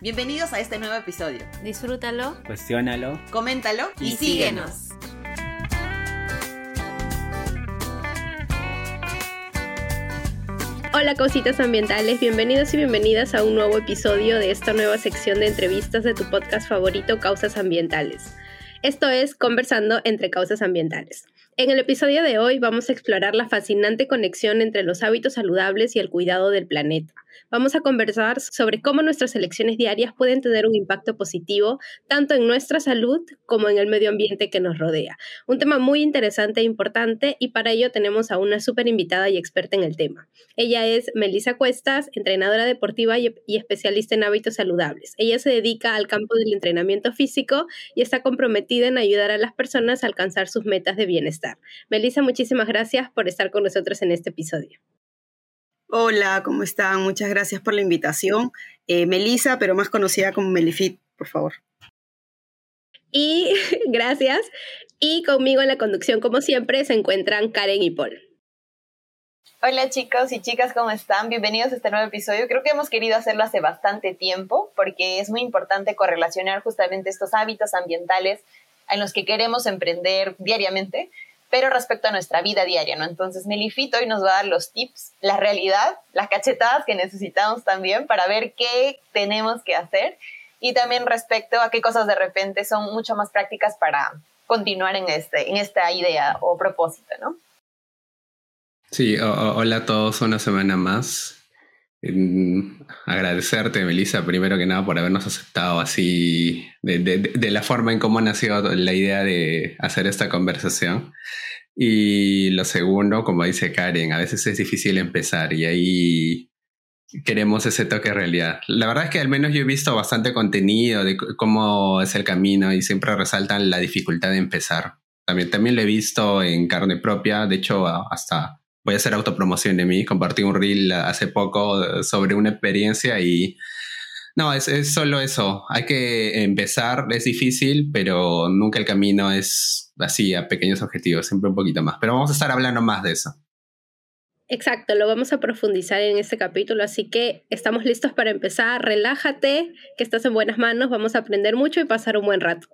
Bienvenidos a este nuevo episodio. Disfrútalo, cuestiónalo, coméntalo y, síguenos. Hola cositas ambientales, bienvenidos y bienvenidas a un nuevo episodio de esta nueva sección de entrevistas de tu podcast favorito Causas Ambientales. Esto es Conversando entre Causas Ambientales. En el episodio de hoy vamos a explorar la fascinante conexión entre los hábitos saludables y el cuidado del planeta. Vamos a conversar sobre cómo nuestras elecciones diarias pueden tener un impacto positivo tanto en nuestra salud como en el medio ambiente que nos rodea. Un tema muy interesante e importante y para ello tenemos a una súper invitada y experta en el tema. Ella es Melissa Cuestas, entrenadora deportiva y, especialista en hábitos saludables. Ella se dedica al campo del entrenamiento físico y está comprometida en ayudar a las personas a alcanzar sus metas de bienestar. Melissa, muchísimas gracias por estar con nosotros en este episodio. Hola, ¿cómo están? Muchas gracias por la invitación. Eh, Melissa, pero más conocida como Melifit, por favor. Y gracias. Y conmigo en la conducción, como siempre, se encuentran Karen y Paul. Hola chicos y chicas, ¿cómo están? Bienvenidos a este nuevo episodio. Creo que hemos querido hacerlo hace bastante tiempo porque es muy importante correlacionar justamente estos hábitos ambientales en los que queremos emprender diariamente pero respecto a nuestra vida diaria, ¿no? Entonces, Melifito hoy nos va a dar los tips, la realidad, las cachetadas que necesitamos también para ver qué tenemos que hacer y también respecto a qué cosas de repente son mucho más prácticas para continuar en, este, en esta idea o propósito, ¿no? Sí, hola a todos, una semana más. Agradecerte, Melissa, primero que nada por habernos aceptado así, de, de, la forma en cómo nació la idea de hacer esta conversación. Y lo segundo, como dice Karen, a veces es difícil empezar y ahí queremos ese toque de realidad. La verdad es que al menos yo he visto bastante contenido de cómo es el camino y siempre resaltan la dificultad de empezar. También, también lo he visto en carne propia, de hecho hasta voy a hacer autopromoción de mí, compartí un reel hace poco sobre una experiencia y no, es, es, solo eso. Hay que empezar, es difícil, pero nunca el camino es así, a pequeños objetivos, siempre un poquito más. Pero vamos a estar hablando más de eso. Exacto, lo vamos a profundizar en este capítulo, así que estamos listos para empezar. Relájate, que estás en buenas manos, vamos a aprender mucho y pasar un buen rato.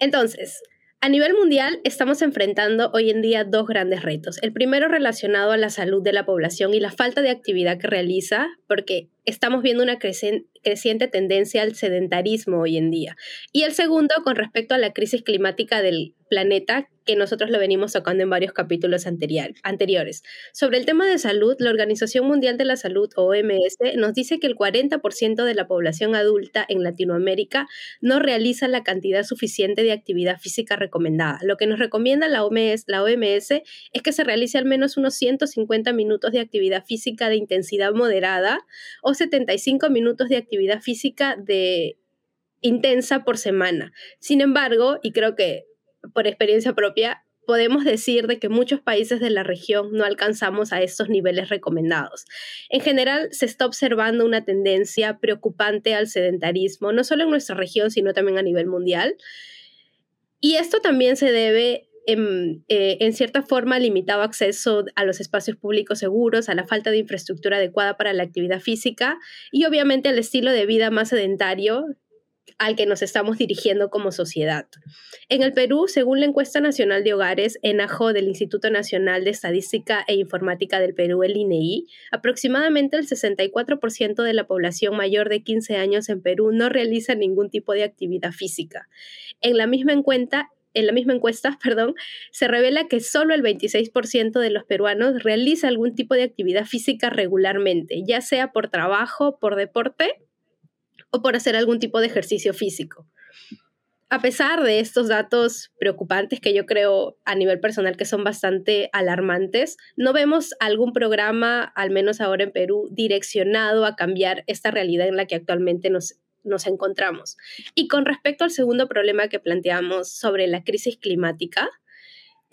Entonces, a nivel mundial, estamos enfrentando hoy en día dos grandes retos. El primero relacionado a la salud de la población y la falta de actividad que realiza, porque estamos viendo una creciente tendencia al sedentarismo hoy en día. Y el segundo, con respecto a la crisis climática del planeta, que nosotros lo venimos tocando en varios capítulos anteriores. Sobre el tema de salud, la Organización Mundial de la Salud, OMS, nos dice que el 40% de la población adulta en Latinoamérica no realiza la cantidad suficiente de actividad física recomendada. Lo que nos recomienda la OMS, la OMS es que se realice al menos unos 150 minutos de actividad física de intensidad moderada o 75 minutos de actividad física de intensa por semana. Sin embargo, y creo que por experiencia propia, podemos decir de que muchos países de la región no alcanzamos a estos niveles recomendados. En general, se está observando una tendencia preocupante al sedentarismo, no solo en nuestra región, sino también a nivel mundial. Y esto también se debe en, eh, en, cierta forma limitado acceso a los espacios públicos seguros, a la falta de infraestructura adecuada para la actividad física y obviamente al estilo de vida más sedentario al que nos estamos dirigiendo como sociedad. En el Perú, según la encuesta nacional de hogares ENAJO del Instituto Nacional de Estadística e Informática del Perú, el INEI, e aproximadamente el 64% de la población mayor de 15 años en Perú no realiza ningún tipo de actividad física. En la misma encuesta, en la misma encuesta, perdón, se revela que solo el 26% de los peruanos realiza algún tipo de actividad física regularmente, ya sea por trabajo, por deporte o por hacer algún tipo de ejercicio físico. A pesar de estos datos preocupantes que yo creo a nivel personal que son bastante alarmantes, no vemos algún programa, al menos ahora en Perú, direccionado a cambiar esta realidad en la que actualmente nos nos encontramos. Y con respecto al segundo problema que planteamos sobre la crisis climática,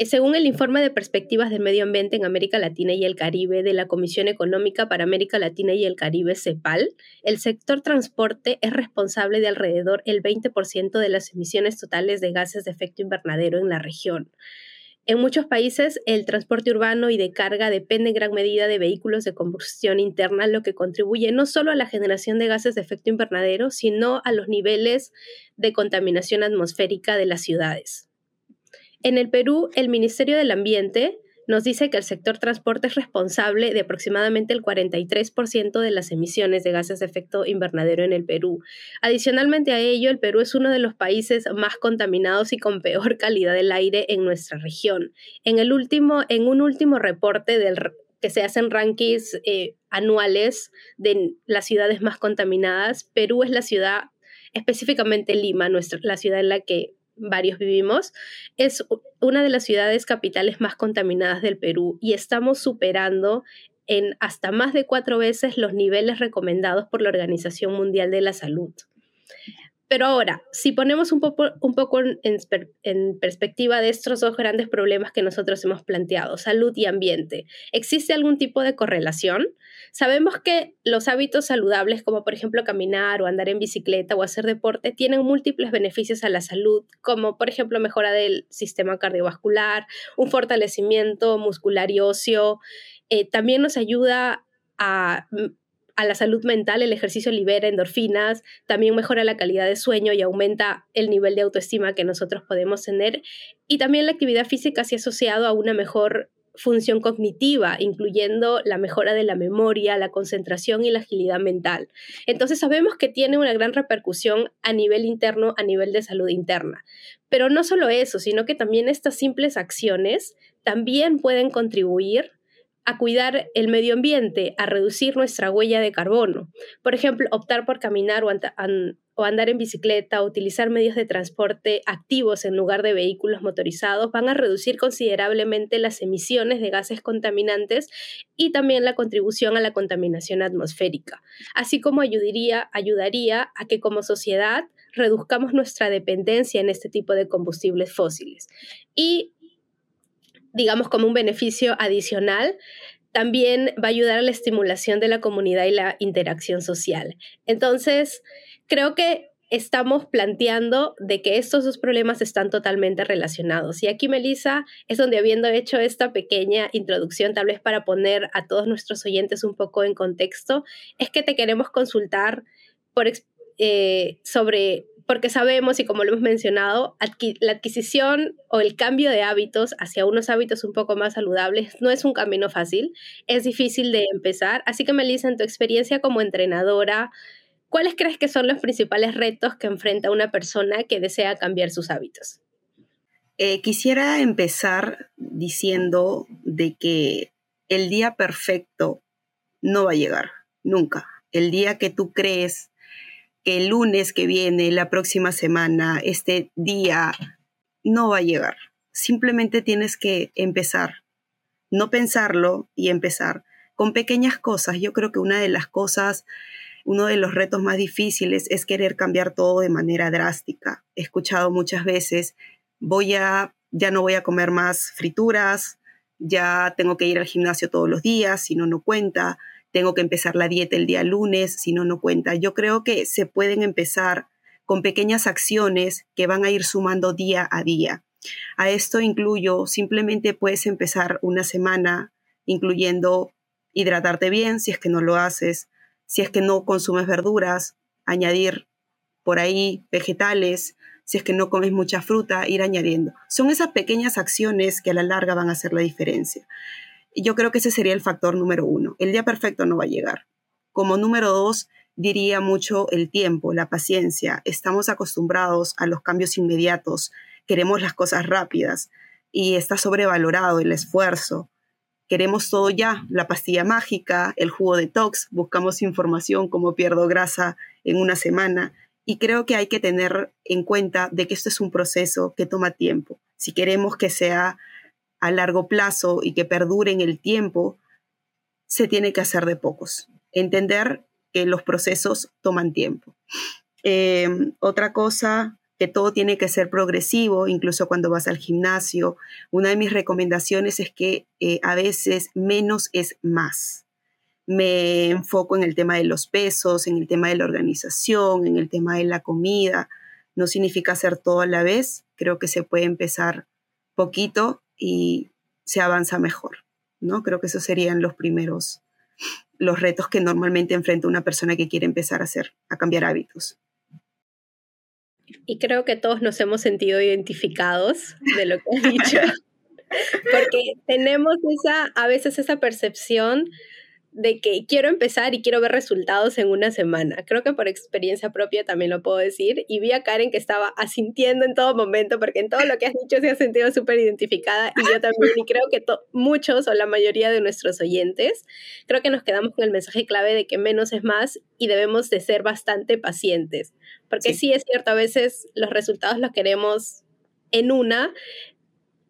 según el informe de perspectivas del medio ambiente en América Latina y el Caribe de la Comisión Económica para América Latina y el Caribe, CEPAL, el sector transporte es responsable de alrededor el 20% de las emisiones totales de gases de efecto invernadero en la región. En muchos países, el transporte urbano y de carga depende en gran medida de vehículos de combustión interna, lo que contribuye no solo a la generación de gases de efecto invernadero, sino a los niveles de contaminación atmosférica de las ciudades. En el Perú, el Ministerio del Ambiente nos dice que el sector transporte es responsable de aproximadamente el 43% de las emisiones de gases de efecto invernadero en el Perú. Adicionalmente a ello, el Perú es uno de los países más contaminados y con peor calidad del aire en nuestra región. En, el último, en un último reporte del, que se hacen rankings eh, anuales de las ciudades más contaminadas, Perú es la ciudad, específicamente Lima, nuestra, la ciudad en la que varios vivimos, es una de las ciudades capitales más contaminadas del Perú y estamos superando en hasta más de cuatro veces los niveles recomendados por la Organización Mundial de la Salud. Pero ahora, si ponemos un poco, en, perspectiva de estos dos grandes problemas que nosotros hemos planteado, salud y ambiente, ¿existe algún tipo de correlación? Sabemos que los hábitos saludables, como por ejemplo caminar o andar en bicicleta o hacer deporte, tienen múltiples beneficios a la salud, como por ejemplo mejora del sistema cardiovascular, un fortalecimiento muscular y óseo. Eh, también nos ayuda a a la salud mental, el ejercicio libera endorfinas, también mejora la calidad de sueño y aumenta el nivel de autoestima que nosotros podemos tener. Y también la actividad física se ha asociado a una mejor función cognitiva, incluyendo la mejora de la memoria, la concentración y la agilidad mental. Entonces sabemos que tiene una gran repercusión a nivel interno, a nivel de salud interna. Pero no solo eso, sino que también estas simples acciones también pueden contribuir a cuidar el medio ambiente, a reducir nuestra huella de carbono. Por ejemplo, optar por caminar o, andar en bicicleta o utilizar medios de transporte activos en lugar de vehículos motorizados van a reducir considerablemente las emisiones de gases contaminantes y también la contribución a la contaminación atmosférica, así como ayudaría, ayudaría a que como sociedad reduzcamos nuestra dependencia en este tipo de combustibles fósiles. Y digamos, como un beneficio adicional, también va a ayudar a la estimulación de la comunidad y la interacción social. Entonces, creo que estamos planteando de que estos dos problemas están totalmente relacionados. Y aquí, Melissa, es donde habiendo hecho esta pequeña introducción, tal vez para poner a todos nuestros oyentes un poco en contexto, es que te queremos consultar por, eh, sobre porque sabemos y como lo hemos mencionado, la adquisición o el cambio de hábitos hacia unos hábitos un poco más saludables no es un camino fácil, es difícil de empezar. Así que Melissa, en tu experiencia como entrenadora, ¿cuáles crees que son los principales retos que enfrenta una persona que desea cambiar sus hábitos? Eh, quisiera empezar diciendo de que el día perfecto no va a llegar, nunca. El día que tú crees el lunes que viene, la próxima semana, este día, no va a llegar. Simplemente tienes que empezar, no pensarlo y empezar con pequeñas cosas. Yo creo que una de las cosas, uno de los retos más difíciles es querer cambiar todo de manera drástica. He escuchado muchas veces, voy a, ya no voy a comer más frituras, ya tengo que ir al gimnasio todos los días, si no, no cuenta tengo que empezar la dieta el día lunes, si no, no cuenta. Yo creo que se pueden empezar con pequeñas acciones que van a ir sumando día a día. A esto incluyo, simplemente puedes empezar una semana incluyendo hidratarte bien si es que no lo haces, si es que no consumes verduras, añadir por ahí vegetales, si es que no comes mucha fruta, ir añadiendo. Son esas pequeñas acciones que a la larga van a hacer la diferencia. Yo creo que ese sería el factor número uno. El día perfecto no va a llegar. Como número dos, diría mucho el tiempo, la paciencia. Estamos acostumbrados a los cambios inmediatos, queremos las cosas rápidas y está sobrevalorado el esfuerzo. Queremos todo ya, la pastilla mágica, el jugo detox, buscamos información como pierdo grasa en una semana y creo que hay que tener en cuenta de que esto es un proceso que toma tiempo. Si queremos que sea a largo plazo y que perdure en el tiempo, se tiene que hacer de pocos. Entender que los procesos toman tiempo. Em, otra cosa, que todo tiene que ser progresivo, incluso cuando vas al gimnasio. Una de mis recomendaciones es que eh, a veces menos es más. Me enfoco en el tema de los pesos, en el tema de la organización, en el tema de la comida. No significa hacer todo a la vez. Creo que se puede empezar poquito y se avanza mejor, ¿no? Creo que esos serían los primeros, los retos que normalmente enfrenta una persona que quiere empezar a hacer, a cambiar hábitos. Y creo que todos nos hemos sentido identificados de lo que has dicho, porque tenemos esa, a veces esa percepción de que quiero empezar y quiero ver resultados en una semana. Creo que por experiencia propia también lo puedo decir. Y vi a Karen que estaba asintiendo en todo momento, porque en todo lo que has dicho se ha sentido súper identificada. Y yo también, y creo que muchos o la mayoría de nuestros oyentes, creo que nos quedamos con el mensaje clave de que menos es más y debemos de ser bastante pacientes. Porque sí, sí es cierto, a veces los resultados los queremos en una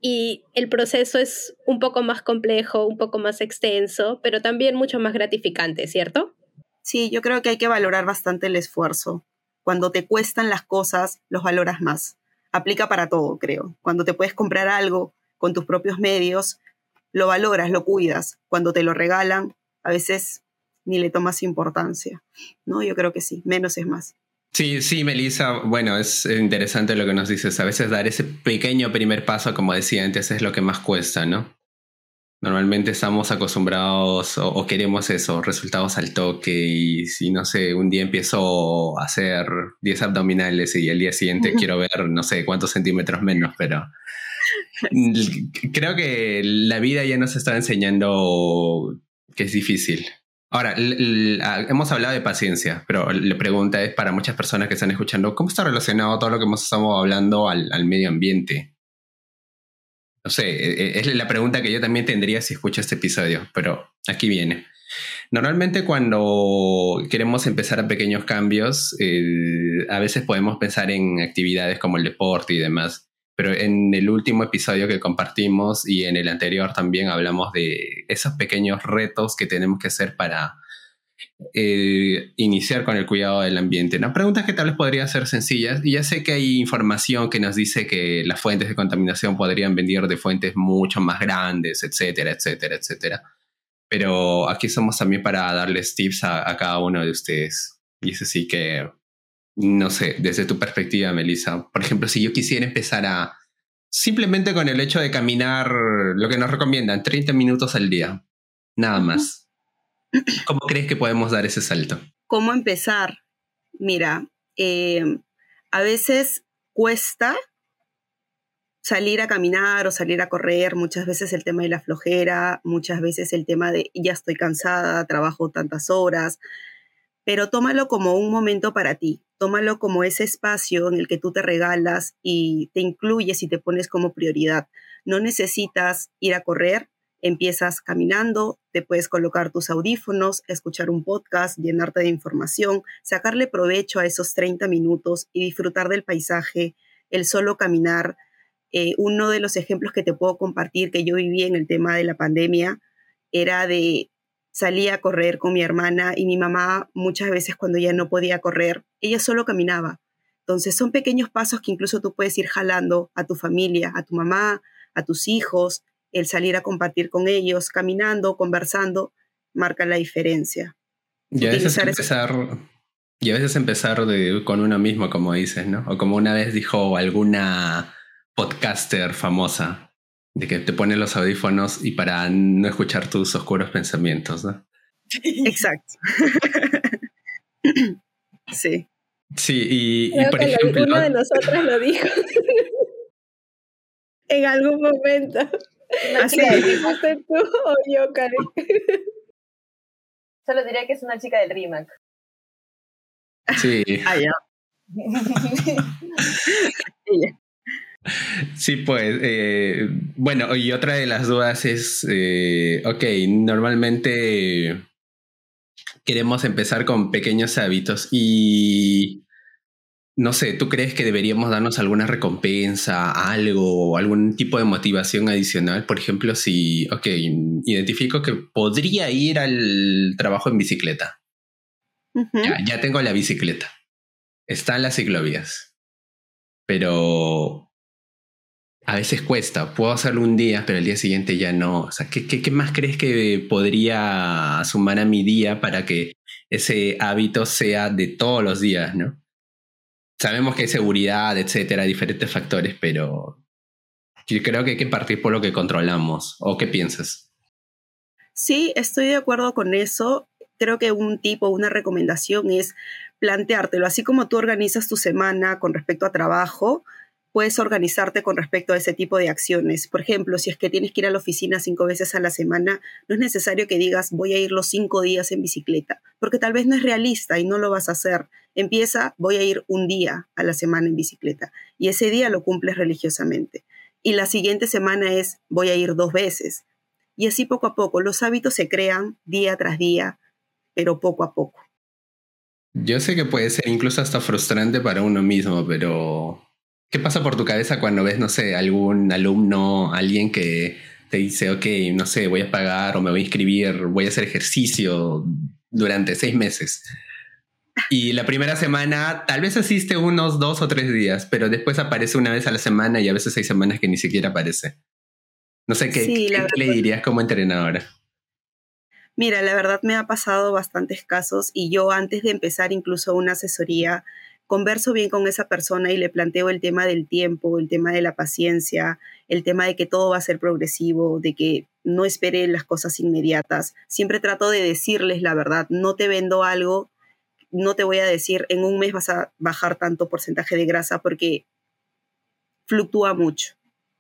y el proceso es un poco más complejo, un poco más extenso, pero también mucho más gratificante, ¿cierto? Sí, yo creo que hay que valorar bastante el esfuerzo. Cuando te cuestan las cosas, los valoras más. Aplica para todo, creo. Cuando te puedes comprar algo con tus propios medios, lo valoras, lo cuidas. Cuando te lo regalan, a veces ni le tomas importancia. ¿No? Yo creo que sí, menos es más. Sí, sí, Melissa, bueno, es interesante lo que nos dices. A veces dar ese pequeño primer paso, como decía antes, es lo que más cuesta, ¿no? Normalmente estamos acostumbrados o, queremos eso, resultados al toque y si, no sé, un día empiezo a hacer 10 abdominales y el día siguiente quiero ver, no sé, cuántos centímetros menos, pero creo que la vida ya nos está enseñando que es difícil. Ahora, ah, hemos hablado de paciencia, pero la pregunta es para muchas personas que están escuchando, ¿cómo está relacionado todo lo que hemos estado hablando al, medio ambiente? No sé, e, e, es la pregunta que yo también tendría si escucho este episodio, pero aquí viene. Normalmente cuando queremos empezar a pequeños cambios, eh, a veces podemos pensar en actividades como el deporte y demás, pero en el último episodio que compartimos y en el anterior también hablamos de esos pequeños retos que tenemos que hacer para eh, iniciar con el cuidado del ambiente. Una pregunta que tal vez podría ser sencillas, y ya sé que hay información que nos dice que las fuentes de contaminación podrían venir de fuentes mucho más grandes, etcétera, etcétera, etcétera. Pero aquí somos también para darles tips a, a cada uno de ustedes. Y es así que no sé, desde tu perspectiva, Melissa, por ejemplo, si yo quisiera empezar a simplemente con el hecho de caminar lo que nos recomiendan, 30 minutos al día, nada más. ¿Cómo crees que podemos dar ese salto? ¿Cómo empezar? Mira, eh, a veces cuesta salir a caminar o salir a correr, muchas veces el tema de la flojera, muchas veces el tema de ya estoy cansada, trabajo tantas horas, pero tómalo como un momento para ti, tómalo como ese espacio en el que tú te regalas y te incluyes y te pones como prioridad. No necesitas ir a correr, empiezas caminando, te puedes colocar tus audífonos, escuchar un podcast, llenarte de información, sacarle provecho a esos 30 minutos y disfrutar del paisaje, el solo caminar. Eh, uno de los ejemplos que te puedo compartir que yo viví en el tema de la pandemia era de salía a correr con mi hermana y mi mamá muchas veces cuando ya no podía correr, ella solo caminaba. Entonces son pequeños pasos que incluso tú puedes ir jalando a tu familia, a tu mamá, a tus hijos, el salir a compartir con ellos, caminando, conversando, marca la diferencia. Y a veces empezar, y a veces empezar con uno mismo, como dices, ¿no? O como una vez dijo alguna podcaster famosa, de que te pones los audífonos y para no escuchar tus oscuros pensamientos, ¿no? Exacto. sí. Sí, y, por ejemplo. Uno de nosotros lo dijo. en algún momento. Así ¿Fuiste tú o yo, Karen? Solo diría que es una chica del RIMAC. Sí. Ah, ya. Sí, pues, eh, bueno, y otra de las dudas es, eh, ok, normalmente queremos empezar con pequeños hábitos y, no sé, ¿tú crees que deberíamos darnos alguna recompensa, algo, algún tipo de motivación adicional? Por ejemplo, si, ok, identifico que podría ir al trabajo en bicicleta. ya, ya tengo la bicicleta. Están las ciclovías. Pero a veces cuesta. Puedo hacerlo un día, pero el día siguiente ya no. ¿qué, qué, más crees que podría sumar a mi día para que ese hábito sea de todos los días, no? Sabemos que hay seguridad, etcétera, diferentes factores, pero Yo creo que hay que partir por lo que controlamos. ¿O qué piensas? Sí, estoy de acuerdo con eso. Creo que un tipo, una recomendación es planteártelo, así como tú organizas tu semana con respecto a trabajo, puedes organizarte con respecto a ese tipo de acciones. Por ejemplo, si es que tienes que ir a la oficina cinco veces a la semana, no es necesario que digas voy a ir los cinco días en bicicleta, porque tal vez no es realista y no lo vas a hacer. Empieza, voy a ir un día a la semana en bicicleta y ese día lo cumples religiosamente. Y la siguiente semana es voy a ir dos veces. Y así poco a poco, los hábitos se crean día tras día, pero poco a poco. Yo sé que puede ser incluso hasta frustrante para uno mismo, pero ¿Qué pasa por tu cabeza cuando ves, no sé, algún alumno, alguien que te dice, ok, no sé, voy a pagar o me voy a inscribir, voy a hacer ejercicio durante seis meses? Y la primera semana tal vez asiste unos dos o tres días, pero después aparece una vez a la semana y a veces hay semanas que ni siquiera aparece. No sé qué, ¿qué le dirías como entrenadora. Mira, la verdad me ha pasado bastantes casos y yo antes de empezar incluso una asesoría converso bien con esa persona y le planteo el tema del tiempo, el tema de la paciencia, el tema de que todo va a ser progresivo, de que no espere las cosas inmediatas. Siempre trato de decirles la verdad, no te vendo algo, no te voy a decir en un mes vas a bajar tanto porcentaje de grasa porque fluctúa mucho.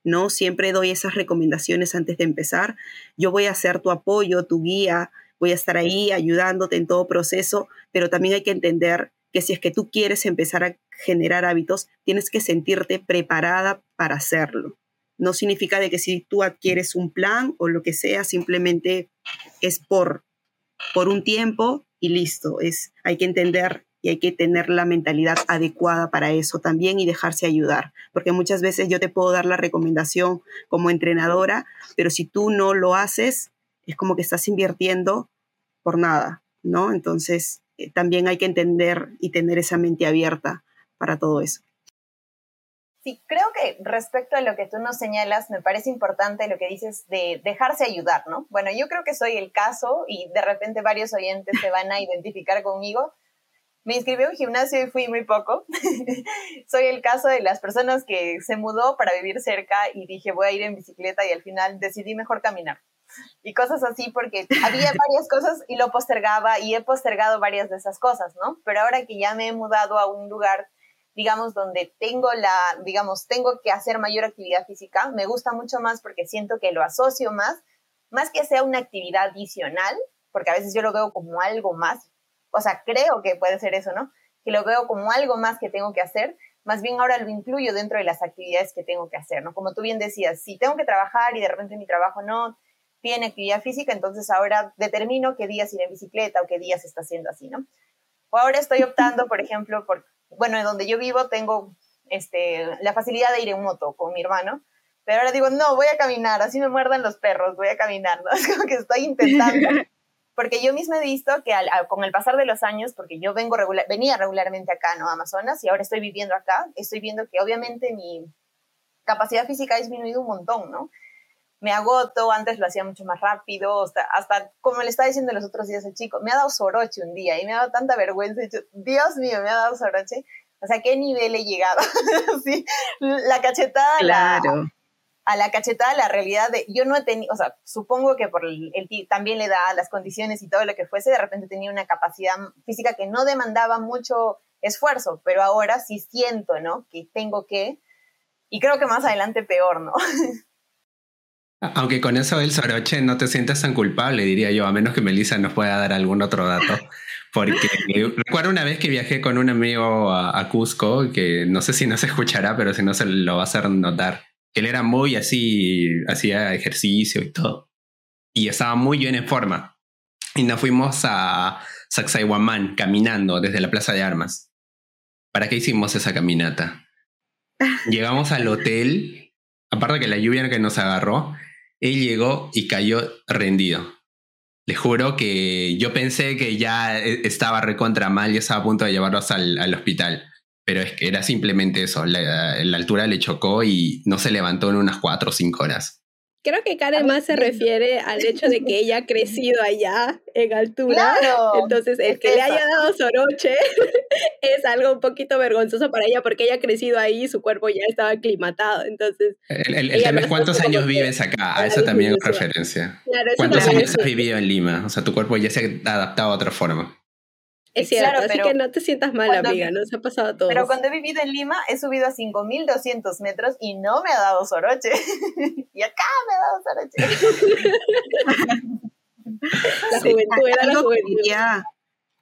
¿no? Siempre doy esas recomendaciones antes de empezar. Yo voy a ser tu apoyo, tu guía, voy a estar ahí ayudándote en todo proceso, pero también hay que entender que si es que tú quieres empezar a generar hábitos, tienes que sentirte preparada para hacerlo. No significa de que si tú adquieres un plan o lo que sea, simplemente es por, por un tiempo y listo. Es, hay que entender y hay que tener la mentalidad adecuada para eso también y dejarse ayudar. Porque muchas veces yo te puedo dar la recomendación como entrenadora, pero si tú no lo haces, es como que estás invirtiendo por nada, ¿no? Entonces, también hay que entender y tener esa mente abierta para todo eso. Sí, creo que respecto a lo que tú nos señalas, me parece importante lo que dices de dejarse ayudar, ¿no? Bueno, yo creo que soy el caso y de repente varios oyentes se van a identificar conmigo. Me inscribí a un gimnasio y fui muy poco. soy el caso de las personas que se mudó para vivir cerca y dije voy a ir en bicicleta y al final decidí mejor caminar y cosas así, porque había varias cosas y lo postergaba y he postergado varias de esas cosas, ¿no? Pero ahora que ya me he mudado a un lugar, digamos, donde tengo la, digamos, tengo que hacer mayor actividad física, me gusta mucho más porque siento que lo asocio más, más que sea una actividad adicional, porque a veces yo lo veo como algo más, o sea, creo que puede ser eso, ¿no? Que lo veo como algo más que tengo que hacer, más bien ahora lo incluyo dentro de las actividades que tengo que hacer, ¿no? Como tú bien decías, si tengo que trabajar y de repente mi trabajo no tiene actividad física, entonces ahora determino qué días ir en bicicleta o qué días está haciendo así, ¿no? O ahora estoy optando, por ejemplo, por, bueno, en donde yo vivo tengo este, la facilidad de ir en moto con mi hermano, pero ahora digo, no, voy a caminar, así me muerdan los perros, voy a caminar, ¿no? Es como que estoy intentando. Porque yo misma he visto que con el pasar de los años, porque yo vengo regular, venía regularmente acá, ¿no? Amazonas, y ahora estoy viviendo acá, estoy viendo que obviamente mi capacidad física ha disminuido un montón, ¿no? Me agoto, antes lo hacía mucho más rápido, hasta, como le estaba diciendo los otros días el chico, me ha dado soroche un día y me ha dado tanta vergüenza, Dios mío, me ha dado soroche, o sea, ¿qué nivel he llegado? sí, la cachetada, claro. a la cachetada, la realidad de, yo no he tenido, o sea, supongo que por el, el, también le da las condiciones y todo lo que fuese, de repente tenía una capacidad física que no demandaba mucho esfuerzo, pero ahora sí siento, ¿no? Que tengo que, y creo que más adelante peor, ¿no? Aunque con eso del soroche no te sientas tan culpable, diría yo, a menos que Melissa nos pueda dar algún otro dato. Porque recuerdo una vez que viajé con un amigo a, Cusco, que no sé si no se escuchará, pero si no se lo va a hacer notar. Él era muy así, hacía ejercicio y todo. Y estaba muy bien en forma. Y nos fuimos a Sacsayhuamán caminando desde la Plaza de Armas. ¿Para qué hicimos esa caminata? Llegamos al hotel, aparte que la lluvia que nos agarró, él llegó y cayó rendido. Le juro que yo pensé que ya e, estaba recontra mal y estaba a punto de llevarlos al, hospital. Pero es que era simplemente eso. La, altura le chocó y no se levantó en unas cuatro o cinco horas. Creo que Karen más se refiere al hecho de que ella ha crecido allá en altura. Entonces, el que le haya dado soroche es algo un poquito vergonzoso para ella porque ella ha crecido ahí y su cuerpo ya estaba aclimatado. Entonces, el, tema es cuántos años vives acá, a eso también es referencia. ¿Cuántos años has vivido en Lima? O sea, tu cuerpo ya se ha adaptado a otra forma. Es cierto, así que no te sientas mal, amiga, no se ha pasado todo. Pero cuando he vivido en Lima, he subido a 5200 metros y no me ha dado soroche. y acá me ha dado soroche. la juventud era la juventud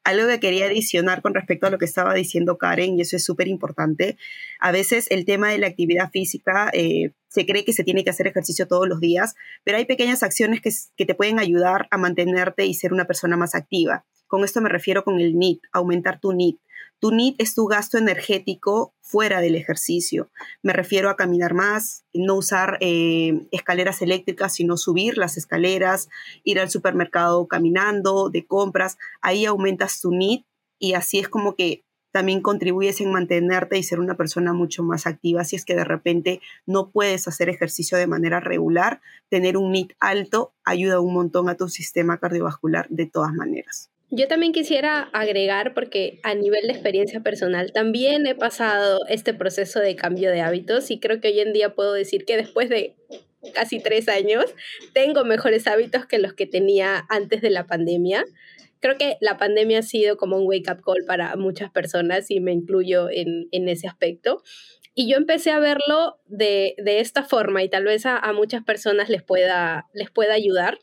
algo que quería adicionar con respecto a lo que estaba diciendo Karen, y eso es súper importante, a veces el tema de la actividad física, eh, se cree que se tiene que hacer ejercicio todos los días, pero hay pequeñas acciones que, que te pueden ayudar a mantenerte y ser una persona más activa. Con esto me refiero con el NIT, aumentar tu NIT. Tu NIT es tu gasto energético fuera del ejercicio. Me refiero a caminar más, no usar eh, escaleras eléctricas, sino subir las escaleras, ir al supermercado caminando, de compras. Ahí aumentas tu NIT y así es como que también contribuyes en mantenerte y ser una persona mucho más activa. Si es que de repente no puedes hacer ejercicio de manera regular, tener un NIT alto ayuda un montón a tu sistema cardiovascular de todas maneras. Yo también quisiera agregar, porque a nivel de experiencia personal también he pasado este proceso de cambio de hábitos y creo que hoy en día puedo decir que después de casi tres años tengo mejores hábitos que los que tenía antes de la pandemia. Creo que la pandemia ha sido como un wake-up call para muchas personas y me incluyo en, ese aspecto. Y yo empecé a verlo de, esta forma y tal vez a, a muchas personas les pueda, les pueda ayudar.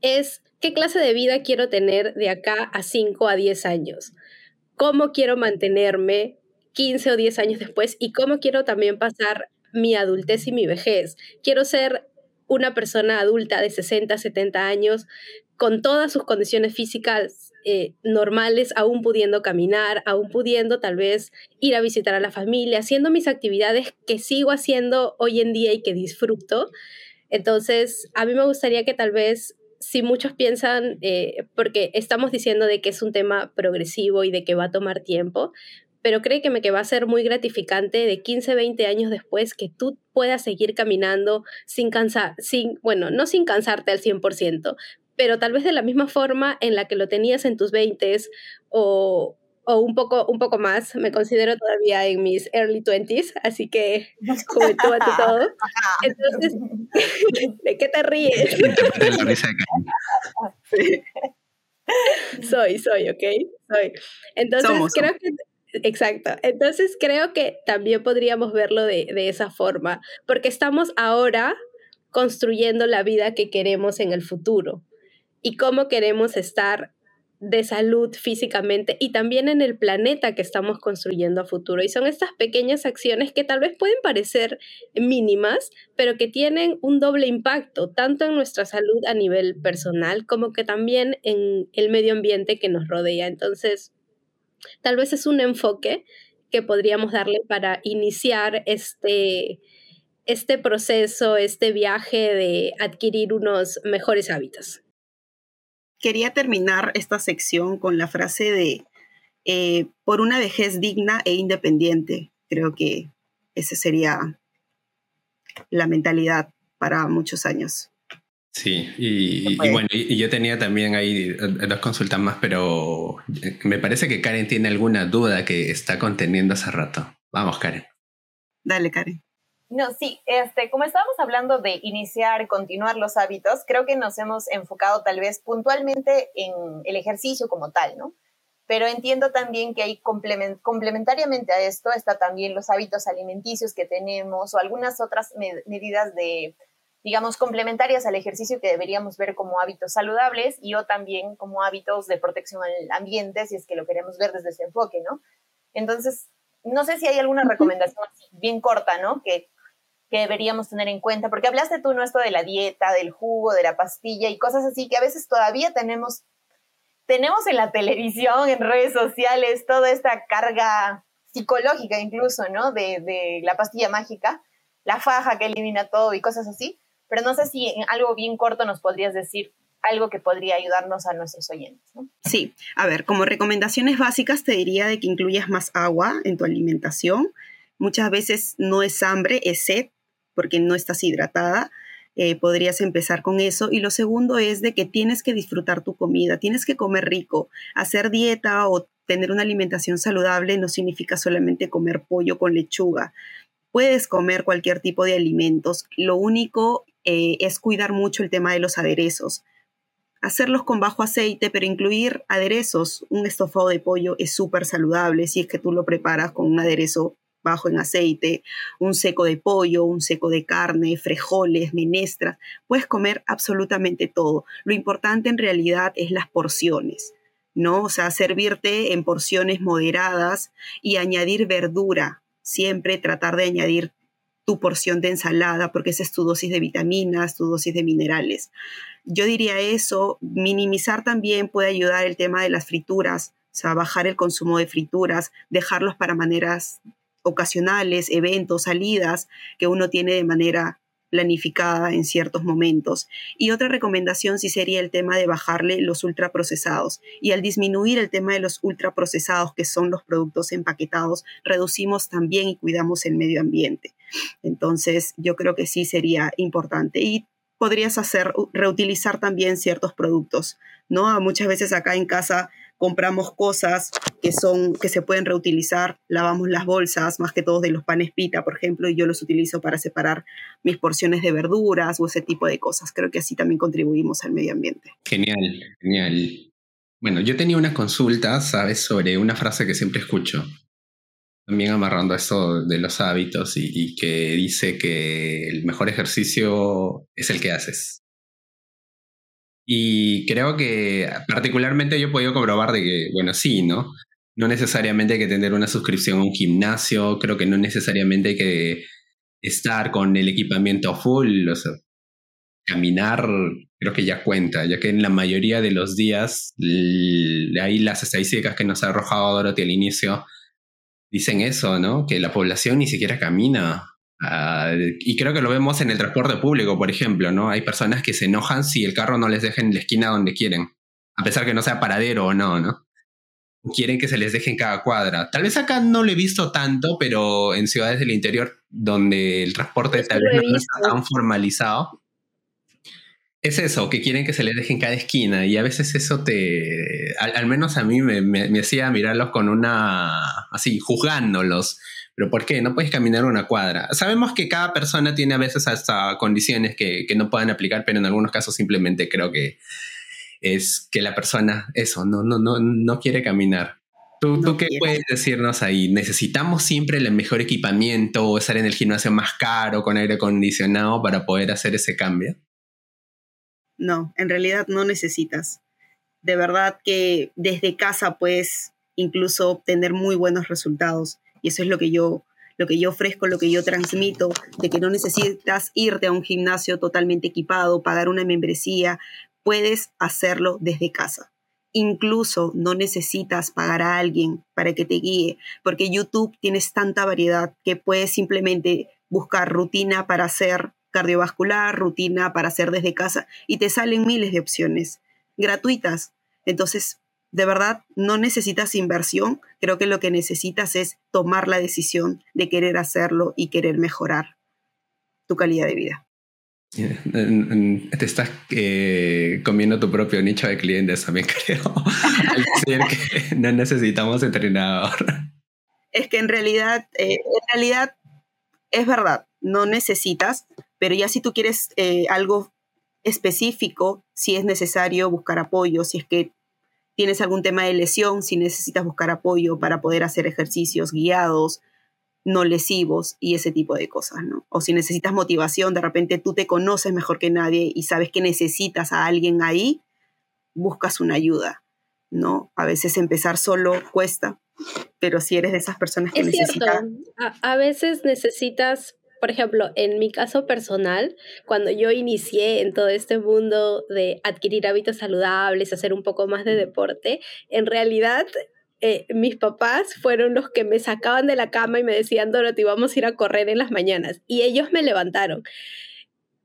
Es ¿Qué clase de vida quiero tener de acá a 5 a 10 años? ¿Cómo quiero mantenerme 15 o 10 años después? ¿Y cómo quiero también pasar mi adultez y mi vejez? Quiero ser una persona adulta de 60, 70 años con todas sus condiciones físicas eh, normales, aún pudiendo caminar, aún pudiendo tal vez ir a visitar a la familia, haciendo mis actividades que sigo haciendo hoy en día y que disfruto. Entonces, a mí me gustaría que tal vez si muchos piensan, eh, porque estamos diciendo de que es un tema progresivo y de que va a tomar tiempo, pero créeme que va a ser muy gratificante de 15, 20 años después que tú puedas seguir caminando sin cansar, sin, bueno, no sin cansarte al 100%, pero tal vez de la misma forma en la que lo tenías en tus 20 o, o un poco, un poco más. Me considero todavía en mis early 20s, así que juventud ante todo. Entonces, ¿de qué te ríes? soy, soy, ¿ok? Soy. Entonces, creo que Exacto. Entonces creo que también podríamos verlo de, de, esa forma, porque estamos ahora construyendo la vida que queremos en el futuro y cómo queremos estar de salud físicamente y también en el planeta que estamos construyendo a futuro. Y son estas pequeñas acciones que tal vez pueden parecer mínimas, pero que tienen un doble impacto, tanto en nuestra salud a nivel personal como que también en el medio ambiente que nos rodea. Entonces, tal vez es un enfoque que podríamos darle para iniciar este, este proceso, este viaje de adquirir unos mejores hábitos quería terminar esta sección con la frase de eh, por una vejez digna e independiente. Creo que esa sería la mentalidad para muchos años. Sí, y, bueno, y, yo tenía también ahí dos consultas más, pero me parece que Karen tiene alguna duda que está conteniendo hace rato. Vamos, Karen. Dale, Karen. No, sí, este, como estábamos hablando de iniciar, continuar los hábitos, creo que nos hemos enfocado tal vez puntualmente en el ejercicio como tal, ¿no? Pero entiendo también que hay complementariamente a esto está también los hábitos alimenticios que tenemos o algunas otras medidas de, digamos, complementarias al ejercicio que deberíamos ver como hábitos saludables y o también como hábitos de protección al ambiente, si es que lo queremos ver desde ese enfoque, ¿no? Entonces, no sé si hay alguna recomendación bien corta, ¿no? Que que deberíamos tener en cuenta? Porque hablaste tú, ¿no? Esto de la dieta, del jugo, de la pastilla y cosas así que a veces todavía tenemos, tenemos en la televisión, en redes sociales, toda esta carga psicológica incluso, ¿no? De, de la pastilla mágica, la faja que elimina todo y cosas así. Pero no sé si en algo bien corto nos podrías decir algo que podría ayudarnos a nuestros oyentes. ¿no? Sí, a ver, como recomendaciones básicas te diría de que incluyas más agua en tu alimentación. Muchas veces no es hambre, es sed porque no estás hidratada. Eh, podrías empezar con eso. Y lo segundo es de que tienes que disfrutar tu comida, tienes que comer rico. Hacer dieta o tener una alimentación saludable no significa solamente comer pollo con lechuga. Puedes comer cualquier tipo de alimentos. Lo único eh, es cuidar mucho el tema de los aderezos. Hacerlos con bajo aceite, pero incluir aderezos. Un estofado de pollo es súper saludable si es que tú lo preparas con un aderezo bajo en aceite, un seco de pollo, un seco de carne, frijoles, menestras. Puedes comer absolutamente todo. Lo importante en realidad es las porciones. ¿no? O sea, servirte en porciones moderadas y añadir verdura. Siempre tratar de añadir tu porción de ensalada porque esa es tu dosis de vitaminas, tu dosis de minerales. Yo diría eso, minimizar también puede ayudar el tema de las frituras, o sea, bajar el consumo de frituras, dejarlos para maneras ocasionales, eventos, salidas que uno tiene de manera planificada en ciertos momentos. Y otra recomendación sí sería el tema de bajarle los ultraprocesados. Y al disminuir el tema de los ultraprocesados, que son los productos empaquetados, reducimos también y cuidamos el medio ambiente. Entonces, yo creo que sí sería importante. Y podrías hacer, reutilizar también ciertos productos, ¿no? Muchas veces acá en casa compramos cosas que son que se pueden reutilizar, lavamos las bolsas, más que todo de los panes pita, por ejemplo, y yo los utilizo para separar mis porciones de verduras o ese tipo de cosas. Creo que así también contribuimos al medio ambiente. Genial, genial. Bueno, yo tenía una consulta, ¿sabes?, sobre una frase que siempre escucho. También amarrando eso de los hábitos y que dice que el mejor ejercicio es el que haces. Y creo que particularmente yo he podido comprobar de que, bueno, sí, ¿no? No necesariamente hay que tener una suscripción a un gimnasio, creo que no necesariamente hay que estar con el equipamiento full, o sea, caminar creo que ya cuenta, ya que en la mayoría de los días, ahí las estadísticas que nos ha arrojado Dorothy al inicio dicen eso, ¿no? Que la población ni siquiera camina. Ah, y creo que lo vemos en el transporte público, por ejemplo, ¿no? Hay personas que se enojan si el carro no les deja en la esquina donde quieren, a pesar que no sea paradero o no, ¿no? Quieren que se les deje en cada cuadra. Tal vez acá no lo he visto tanto, pero en ciudades del interior donde el transporte tal vez no está tan formalizado, es eso, que quieren que se les deje en cada esquina y a veces eso te, al, menos a mí me, me, hacía mirarlos con una, así, juzgándolos pero ¿por qué? No puedes caminar una cuadra. Sabemos que cada persona tiene a veces hasta condiciones que, que no puedan aplicar, pero en algunos casos simplemente creo que es que la persona, eso, no, no, no, no quiere caminar. ¿Tú, ¿tú qué puedes decirnos ahí? ¿Necesitamos siempre el mejor equipamiento o estar en el gimnasio más caro con aire acondicionado para poder hacer ese cambio? No, en realidad no necesitas. De verdad que desde casa puedes incluso obtener muy buenos resultados. Y eso es lo que yo lo que yo ofrezco, lo que yo transmito, de que no necesitas irte a un gimnasio totalmente equipado, pagar una membresía, puedes hacerlo desde casa. Incluso no necesitas pagar a alguien para que te guíe, porque YouTube tienes tanta variedad que puedes simplemente buscar rutina para hacer cardiovascular, rutina para hacer desde casa y te salen miles de opciones gratuitas. Entonces, de verdad no necesitas inversión, creo que lo que necesitas es tomar la decisión de querer hacerlo y querer mejorar tu calidad de vida. Te estás eh, comiendo tu propio nicho de clientes también, creo. Al decir que no necesitamos entrenador. Es que en realidad, eh, en realidad es verdad, no necesitas, pero ya si tú quieres eh, algo específico, si es necesario buscar apoyo, si es que tienes algún tema de lesión, si necesitas buscar apoyo para poder hacer ejercicios guiados, no lesivos y ese tipo de cosas, ¿no? O si necesitas motivación, de repente tú te conoces mejor que nadie y sabes que necesitas a alguien ahí, buscas una ayuda, ¿no? A veces empezar solo cuesta, pero si eres de esas personas que necesitan... a veces necesitas por ejemplo, en mi caso personal, cuando yo inicié en todo este mundo de adquirir hábitos saludables, hacer un poco más de deporte, en realidad eh, mis papás fueron los que me sacaban de la cama y me decían, Dorothy, vamos a ir a correr en las mañanas. Y ellos me levantaron.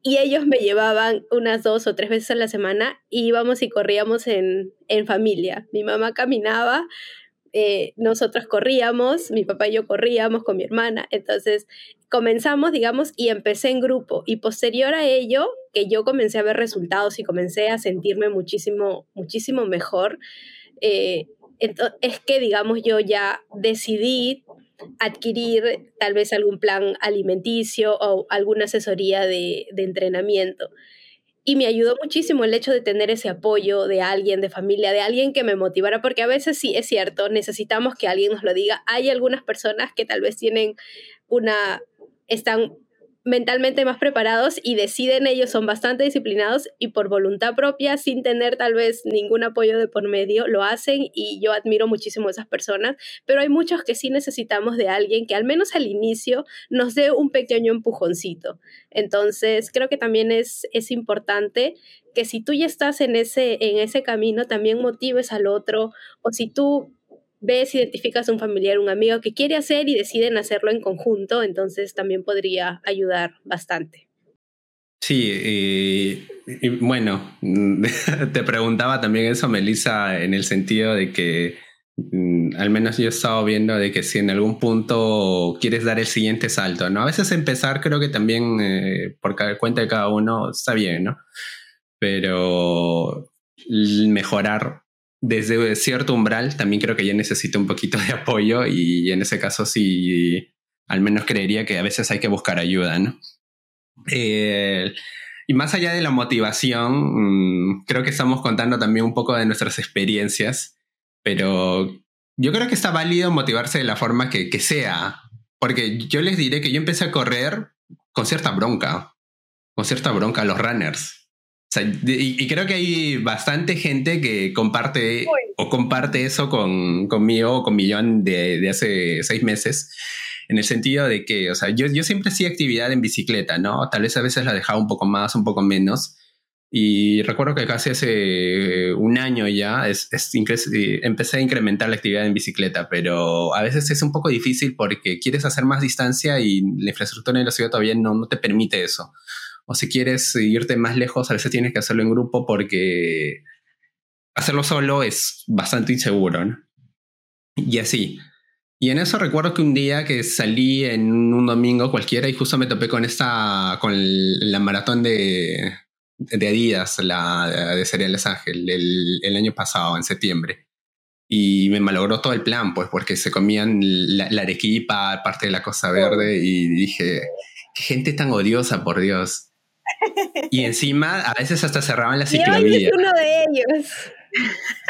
Y ellos me llevaban unas dos o tres veces a la semana y íbamos y corríamos en, en familia. Mi mamá caminaba, eh, nosotros corríamos, mi papá y yo corríamos con mi hermana, entonces comenzamos, digamos, y empecé en grupo y posterior a ello, que yo comencé a ver resultados y comencé a sentirme muchísimo, muchísimo mejor, eh, es que, digamos, yo ya decidí adquirir tal vez algún plan alimenticio o alguna asesoría de, de entrenamiento. Y me ayudó muchísimo el hecho de tener ese apoyo de alguien, de familia, de alguien que me motivara, porque a veces sí es cierto, necesitamos que alguien nos lo diga. Hay algunas personas que tal vez tienen una, están mentalmente más preparados y deciden ellos, son bastante disciplinados y por voluntad propia, sin tener tal vez ningún apoyo de por medio, lo hacen y yo admiro muchísimo a esas personas, pero hay muchos que sí necesitamos de alguien que al menos al inicio nos dé un pequeño empujoncito. Entonces, creo que también es, es importante que si tú ya estás en ese, en ese camino, también motives al otro o si tú ves, identificas a un familiar, un amigo que quiere hacer y deciden hacerlo en conjunto, entonces también podría ayudar bastante. Sí, y, bueno, te preguntaba también eso, Melissa, en el sentido de que mm, al menos yo he estado viendo de que si en algún punto quieres dar el siguiente salto, ¿no? A veces empezar creo que también eh, por cuenta de cada uno está bien, ¿no? Pero mejorar desde cierto umbral también creo que ya necesito un poquito de apoyo y en ese caso sí, al menos creería que a veces hay que buscar ayuda, ¿no? Eh, y más allá de la motivación, mm, creo que estamos contando también un poco de nuestras experiencias, pero yo creo que está válido motivarse de la forma que, sea, porque yo les diré que yo empecé a correr con cierta bronca, con cierta bronca los runners y, creo que hay bastante gente que comparte o comparte eso con, conmigo o con Millón de, de, hace seis meses, en el sentido de que, o sea, yo, yo siempre hacía actividad en bicicleta, ¿no? Tal vez a veces la dejaba un poco más, un poco menos. Y recuerdo que casi hace un año ya es, es empecé a incrementar la actividad en bicicleta, pero a veces es un poco difícil porque quieres hacer más distancia y la infraestructura de la ciudad todavía no, no te permite eso o si quieres irte más lejos, a veces tienes que hacerlo en grupo porque hacerlo solo es bastante inseguro, ¿no? Y así. Y en eso recuerdo que un día que salí en un domingo cualquiera y justo me topé con esta, con la maratón de, de Adidas, la de Cereales Ángel, el, el, año pasado, en septiembre. Y me malogró todo el plan, pues, porque se comían la, la arequipa, parte de la cosa verde, y dije, qué gente tan odiosa, por Dios. Y encima, a veces hasta cerraban la ciclovía. Y uno de ellos.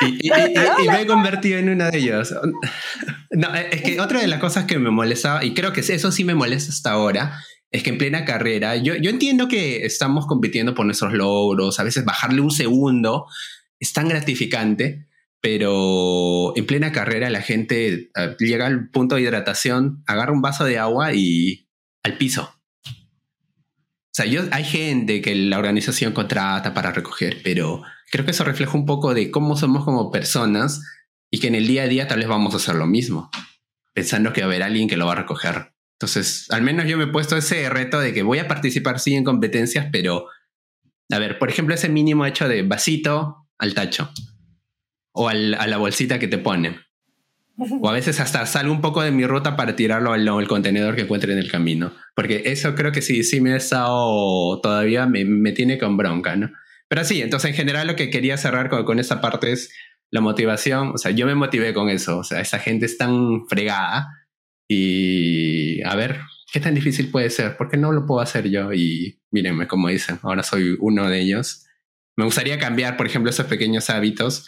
Y, me he convertido en uno de ellos. No, es que otra de las cosas que me molestaba, y creo que eso sí me molesta hasta ahora, es que en plena carrera, yo, yo entiendo que estamos compitiendo por nuestros logros, a veces bajarle un segundo es tan gratificante, pero en plena carrera la gente eh, llega al punto de hidratación, agarra un vaso de agua y al piso. O sea, hay gente que la organización contrata para recoger, pero creo que eso refleja un poco de cómo somos como personas y que en el día a día tal vez vamos a hacer lo mismo, pensando que va a haber alguien que lo va a recoger. Entonces, al menos yo me he puesto ese reto de que voy a participar sí en competencias, pero, a ver, por ejemplo, ese mínimo hecho de vasito al tacho o a la bolsita que te ponen. O a veces hasta salgo un poco de mi ruta para tirarlo al, contenedor que encuentre en el camino. Porque eso creo que sí, sí me ha estado, todavía me, me tiene con bronca, ¿no? Pero sí, entonces en general lo que quería cerrar con, con esa parte es la motivación. O sea, yo me motivé con eso. O sea, esa gente es tan fregada y a ver, ¿qué tan difícil puede ser? ¿Por qué no lo puedo hacer yo? Y mírenme, como dicen, ahora soy uno de ellos. Me gustaría cambiar, por ejemplo, esos pequeños hábitos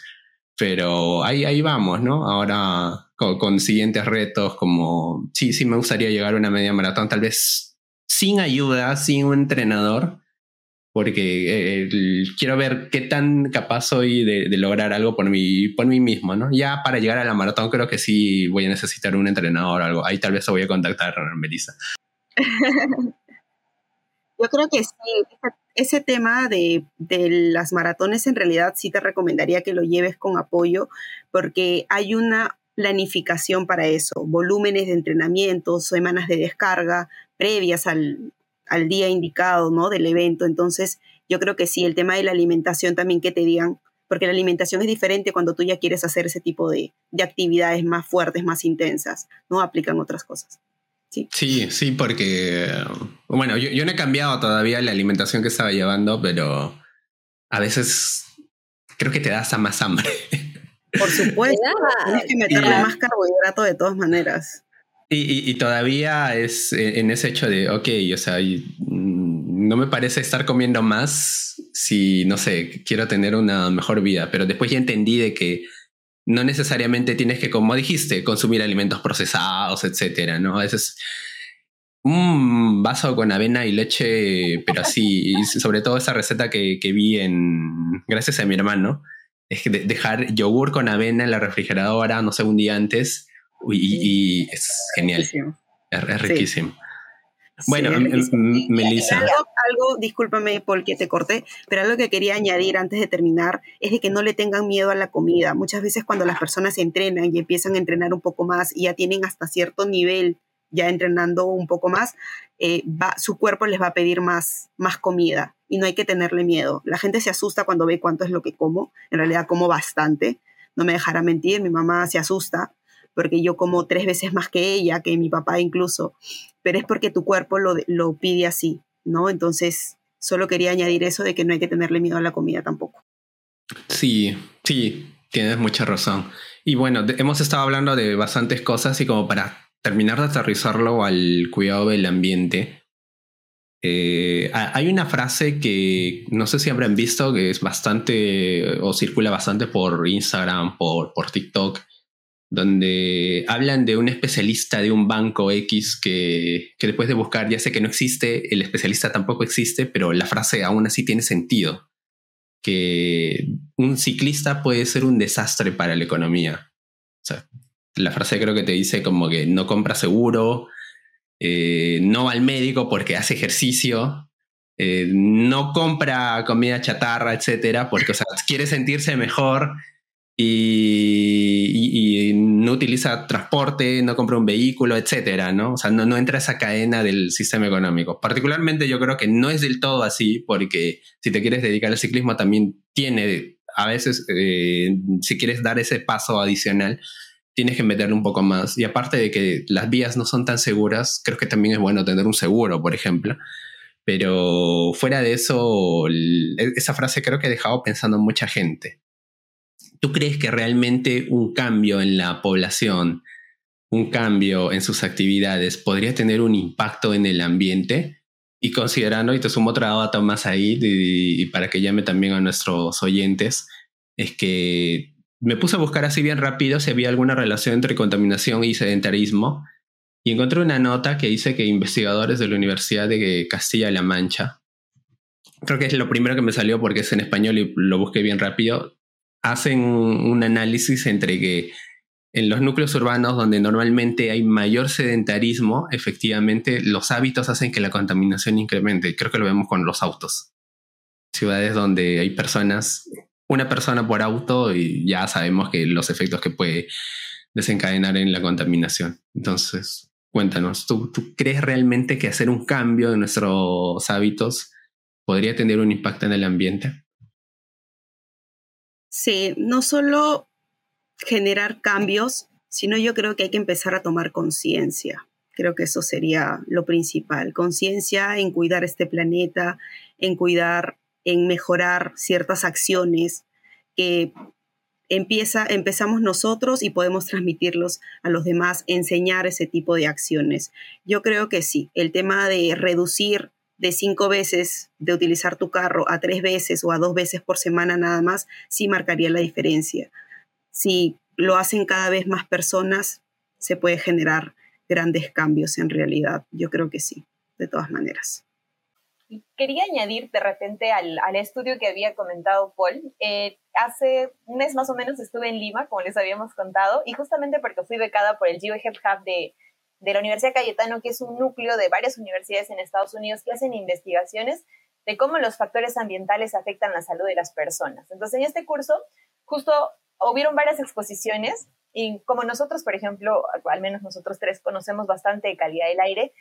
pero ahí, ahí vamos, ¿no? Ahora con, siguientes retos como, sí, sí me gustaría llegar a una media maratón, tal vez sin ayuda, sin un entrenador, porque eh, quiero ver qué tan capaz soy de, lograr algo por mí, por mí mismo, ¿no? Ya para llegar a la maratón creo que sí voy a necesitar un entrenador o algo. Ahí tal vez voy a contactar a Melissa. Yo creo que sí, ese tema de, las maratones en realidad sí te recomendaría que lo lleves con apoyo porque hay una planificación para eso, volúmenes de entrenamiento, semanas de descarga previas al, día indicado ¿no? del evento. Entonces, yo creo que sí, el tema de la alimentación también que te digan, porque la alimentación es diferente cuando tú ya quieres hacer ese tipo de, de actividades más fuertes, más intensas, ¿no? Aplican otras cosas. Sí, sí, porque, bueno, yo, no he cambiado todavía la alimentación que estaba llevando, pero a veces creo que te da hasta más hambre. Por supuesto, tienes que meterle más carbohidrato de todas maneras. Y, todavía es en ese hecho de, ok, o sea, mm, no me parece estar comiendo más si, no sé, quiero tener una mejor vida, pero después ya entendí de que no necesariamente tienes que, como dijiste, consumir alimentos procesados, etcétera, ¿no? A veces un vaso con avena y leche, pero así, y sobre todo esa receta que, que vi en, gracias a mi hermano, es que dejar yogur con avena en la refrigeradora, no sé, un día antes, y, es genial. Es, riquísimo. Bueno, Melissa. Algo, discúlpame porque te corté, pero algo que quería añadir antes de terminar es de que no le tengan miedo a la comida. Muchas veces cuando las personas se entrenan y empiezan a entrenar un poco más y ya tienen hasta cierto nivel ya entrenando un poco más, eh, va, su cuerpo les va a pedir más, más comida y no hay que tenerle miedo. La gente se asusta cuando ve cuánto es lo que como, en realidad como bastante, no me dejará mentir, mi mamá se asusta porque yo como tres veces más que ella, que mi papá incluso, pero es porque tu cuerpo lo, lo pide así, ¿no? Entonces, solo quería añadir eso de que no hay que tenerle miedo a la comida tampoco. Sí, sí, tienes mucha razón. Y bueno, hemos estado hablando de bastantes cosas y como para terminar de aterrizarlo al cuidado del ambiente, eh, hay una frase que no sé si habrán visto, que es bastante o circula bastante por Instagram, por, por TikTok, donde hablan de un especialista de un banco X que, que, después de buscar ya sé que no existe, el especialista tampoco existe, pero la frase aún así tiene sentido, que un ciclista puede ser un desastre para la economía. O sea, la frase creo que te dice como que no compra seguro, eh, no va al médico porque hace ejercicio, eh, no compra comida chatarra, etcétera, porque quiere sentirse mejor y, no utiliza transporte, no compra un vehículo, etcétera, ¿no? O sea, no, no entra esa cadena del sistema económico. Particularmente yo creo que no es del todo así, porque si te quieres dedicar al ciclismo también tiene, a veces, eh, si quieres dar ese paso adicional, tienes que meterle un poco más. Y aparte de que las vías no son tan seguras, creo que también es bueno tener un seguro, por ejemplo. Pero fuera de eso, esa frase creo que ha dejado pensando en mucha gente. ¿Tú crees que realmente un cambio en la población, un cambio en sus actividades, podría tener un impacto en el ambiente? Y considerando, y te sumo otra dato más ahí, y para que llame también a nuestros oyentes, es que me puse a buscar así bien rápido si había alguna relación entre contaminación y sedentarismo y encontré una nota que dice que investigadores de la Universidad de Castilla-La Mancha, creo que es lo primero que me salió porque es en español y lo busqué bien rápido, hacen un análisis entre que en los núcleos urbanos donde normalmente hay mayor sedentarismo, efectivamente los hábitos hacen que la contaminación incremente. Creo que lo vemos con los autos. Ciudades donde hay personas una persona por auto y ya sabemos que los efectos que puede desencadenar en la contaminación. Entonces, cuéntanos, ¿tú, crees realmente que hacer un cambio en nuestros hábitos podría tener un impacto en el ambiente? Sí, no solo generar cambios, sino yo creo que hay que empezar a tomar conciencia. Creo que eso sería lo principal, conciencia en cuidar este planeta, en cuidar en mejorar ciertas acciones que empieza, empezamos nosotros y podemos transmitirlos a los demás, enseñar ese tipo de acciones. Yo creo que sí, el tema de reducir de cinco veces de utilizar tu carro a tres veces o a dos veces por semana nada más, sí marcaría la diferencia. Si lo hacen cada vez más personas, se puede generar grandes cambios en realidad. Yo creo que sí, de todas maneras. Quería añadir de repente al, estudio que había comentado Paul. Eh, hace un mes más o menos estuve en Lima, como les habíamos contado, y justamente porque fui becada por el GeoHealth Hub de, de la Universidad Cayetano, que es un núcleo de varias universidades en Estados Unidos que hacen investigaciones de cómo los factores ambientales afectan la salud de las personas. Entonces, en este curso, justo hubieron varias exposiciones y como nosotros, por ejemplo, al menos nosotros tres conocemos bastante de calidad del aire,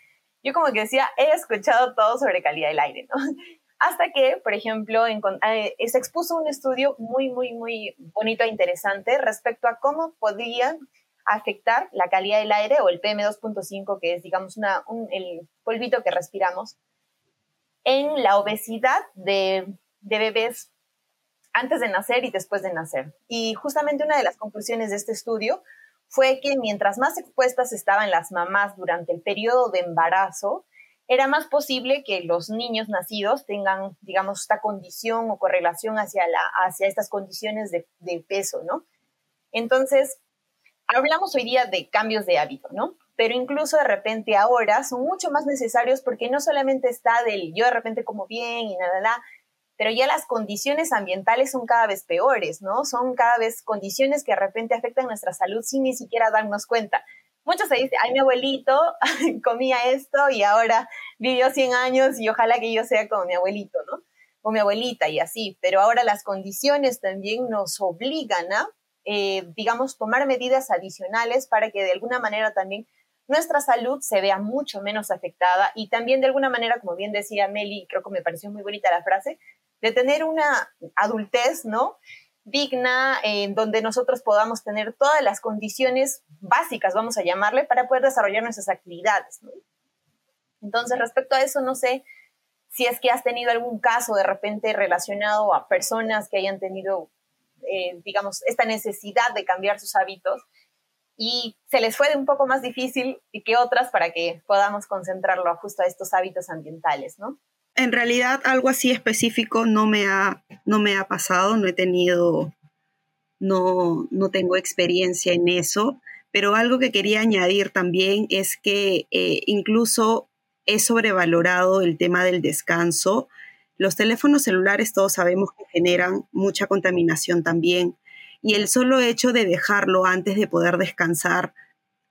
yo como que decía, he escuchado todo sobre calidad del aire, ¿no? Hasta que, por ejemplo, eh, se expuso un estudio muy, muy, muy bonito e interesante respecto a cómo podía afectar la calidad del aire o el PM2.5, que es, digamos, una, el polvito que respiramos, en la obesidad de, de bebés antes de nacer y después de nacer. Y justamente una de las conclusiones de este estudio fue que mientras más expuestas estaban las mamás durante el periodo de embarazo, era más posible que los niños nacidos tengan, digamos, esta condición o correlación hacia, la, hacia estas condiciones de peso, ¿no? Entonces, hablamos hoy día de cambios de hábito, ¿no? Pero incluso de repente ahora son mucho más necesarios porque no solamente está del yo de repente como bien y nada, nada, pero ya las condiciones ambientales son cada vez peores, ¿no? Son cada vez condiciones que de repente afectan nuestra salud sin ni siquiera darnos cuenta. Muchos se dicen, ay, mi abuelito comía esto y ahora vivió 100 años y ojalá que yo sea como mi abuelito, ¿no? O mi abuelita y así. Pero ahora las condiciones también nos obligan a, eh, digamos, tomar medidas adicionales para que de alguna manera también nuestra salud se vea mucho menos afectada y también de alguna manera, como bien decía Meli, creo que me pareció muy bonita la frase, de tener una adultez, ¿no? digna, en donde nosotros podamos tener todas las condiciones básicas, vamos a llamarle, para poder desarrollar nuestras actividades. Entonces, respecto a eso, no sé si es que has tenido algún caso de repente relacionado a personas que hayan tenido, eh, digamos, esta necesidad de cambiar sus hábitos y se les fue un poco más difícil que otras para que podamos concentrarlo justo a estos hábitos ambientales, ¿no? En realidad algo así específico no me ha, no me ha pasado, no he tenido, no, no tengo experiencia en eso, pero algo que quería añadir también es que eh, incluso he sobrevalorado el tema del descanso. Los teléfonos celulares todos sabemos que generan mucha contaminación también y el solo hecho de dejarlo antes de poder descansar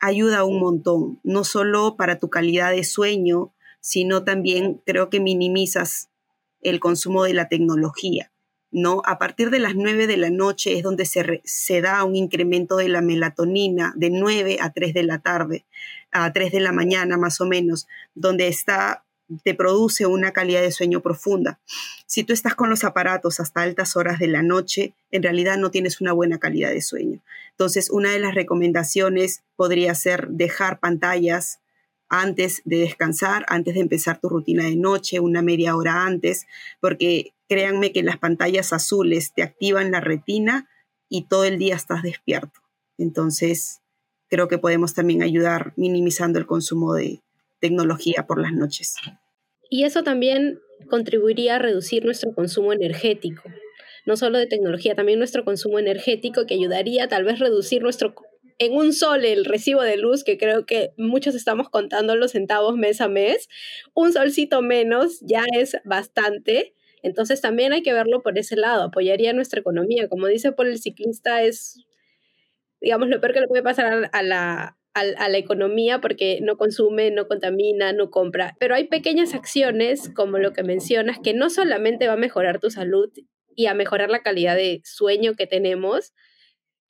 ayuda un montón, no solo para tu calidad de sueño, sino también creo que minimizas el consumo de la tecnología. ¿no? A partir de las 9 de la noche es donde se, se, da un incremento de la melatonina de 9 a 3 de la tarde, a 3 de la mañana más o menos, donde está, te produce una calidad de sueño profunda. Si tú estás con los aparatos hasta altas horas de la noche, en realidad no tienes una buena calidad de sueño. Entonces, una de las recomendaciones podría ser dejar pantallas antes de descansar, antes de empezar tu rutina de noche, una media hora antes, porque créanme que las pantallas azules te activan la retina y todo el día estás despierto. Entonces, creo que podemos también ayudar minimizando el consumo de tecnología por las noches. Y eso también contribuiría a reducir nuestro consumo energético, no solo de tecnología, también nuestro consumo energético que ayudaría tal vez reducir nuestro en un sol el recibo de luz, que creo que muchos estamos contando los centavos mes a mes, un solcito menos ya es bastante. Entonces también hay que verlo por ese lado, apoyaría nuestra economía. Como dice por el ciclista, es, digamos, lo peor que le puede pasar a la, a la economía porque no consume, no contamina, no compra. Pero hay pequeñas acciones, como lo que mencionas, que no solamente va a mejorar tu salud y a mejorar la calidad de sueño que tenemos,